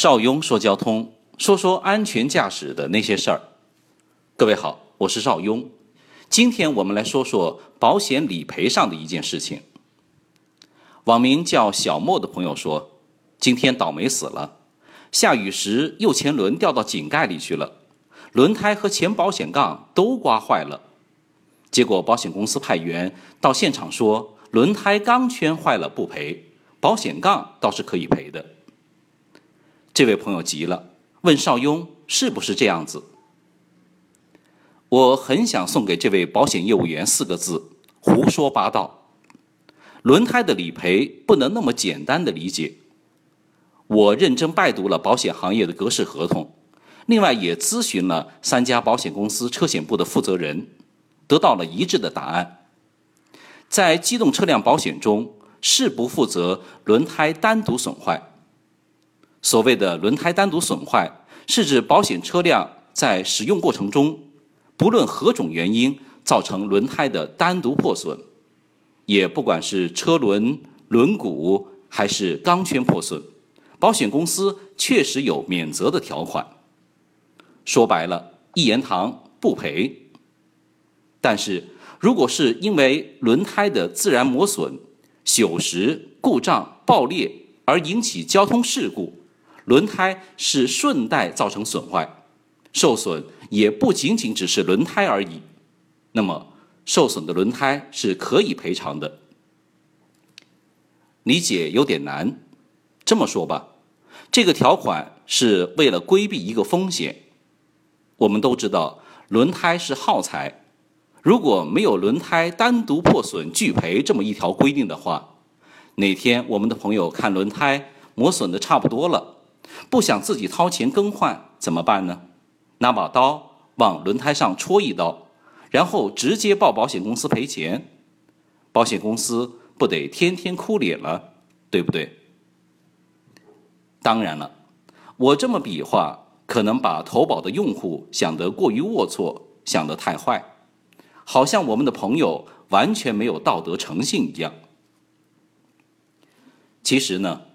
邵雍说交通，说说安全驾驶的那些事儿。各位好，我是邵雍。今天我们来说说保险理赔上的一件事情。网名叫小莫的朋友说，今天倒霉死了，下雨时右前轮掉到井盖里去了，轮胎和前保险杠都刮坏了。结果保险公司派员到现场说，轮胎钢圈坏了不赔，保险杠倒是可以赔的。这位朋友急了，问邵雍是不是这样子？我很想送给这位保险业务员四个字：胡说八道。轮胎的理赔不能那么简单的理解。我认真拜读了保险行业的格式合同，另外也咨询了三家保险公司车险部的负责人，得到了一致的答案。在机动车辆保险中，是不负责轮胎单独损坏。所谓的轮胎单独损坏，是指保险车辆在使用过程中，不论何种原因造成轮胎的单独破损，也不管是车轮、轮毂还是钢圈破损，保险公司确实有免责的条款。说白了，一言堂不赔。但是如果是因为轮胎的自然磨损、锈蚀、故障、爆裂而引起交通事故，轮胎是顺带造成损坏，受损也不仅仅只是轮胎而已。那么，受损的轮胎是可以赔偿的。理解有点难，这么说吧，这个条款是为了规避一个风险。我们都知道，轮胎是耗材，如果没有轮胎单独破损拒赔这么一条规定的话，哪天我们的朋友看轮胎磨损的差不多了。不想自己掏钱更换怎么办呢？拿把刀往轮胎上戳一刀，然后直接报保险公司赔钱，保险公司不得天天哭脸了，对不对？当然了，我这么比划，可能把投保的用户想得过于龌龊，想得太坏，好像我们的朋友完全没有道德诚信一样。其实呢。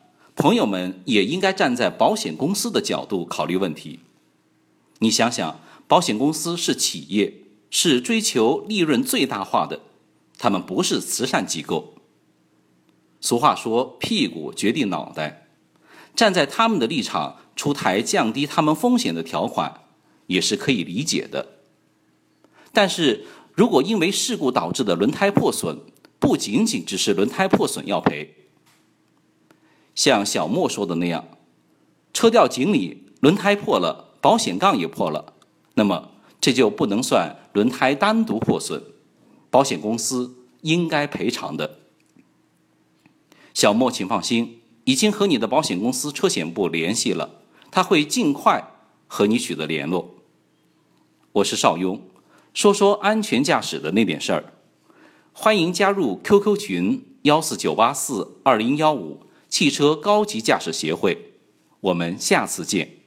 朋友们也应该站在保险公司的角度考虑问题。你想想，保险公司是企业，是追求利润最大化的，他们不是慈善机构。俗话说“屁股决定脑袋”，站在他们的立场出台降低他们风险的条款，也是可以理解的。但是如果因为事故导致的轮胎破损，不仅仅只是轮胎破损要赔。像小莫说的那样，车掉井里，轮胎破了，保险杠也破了，那么这就不能算轮胎单独破损，保险公司应该赔偿的。小莫，请放心，已经和你的保险公司车险部联系了，他会尽快和你取得联络。我是邵雍，说说安全驾驶的那点事儿，欢迎加入 QQ 群幺四九八四二零幺五。汽车高级驾驶协会，我们下次见。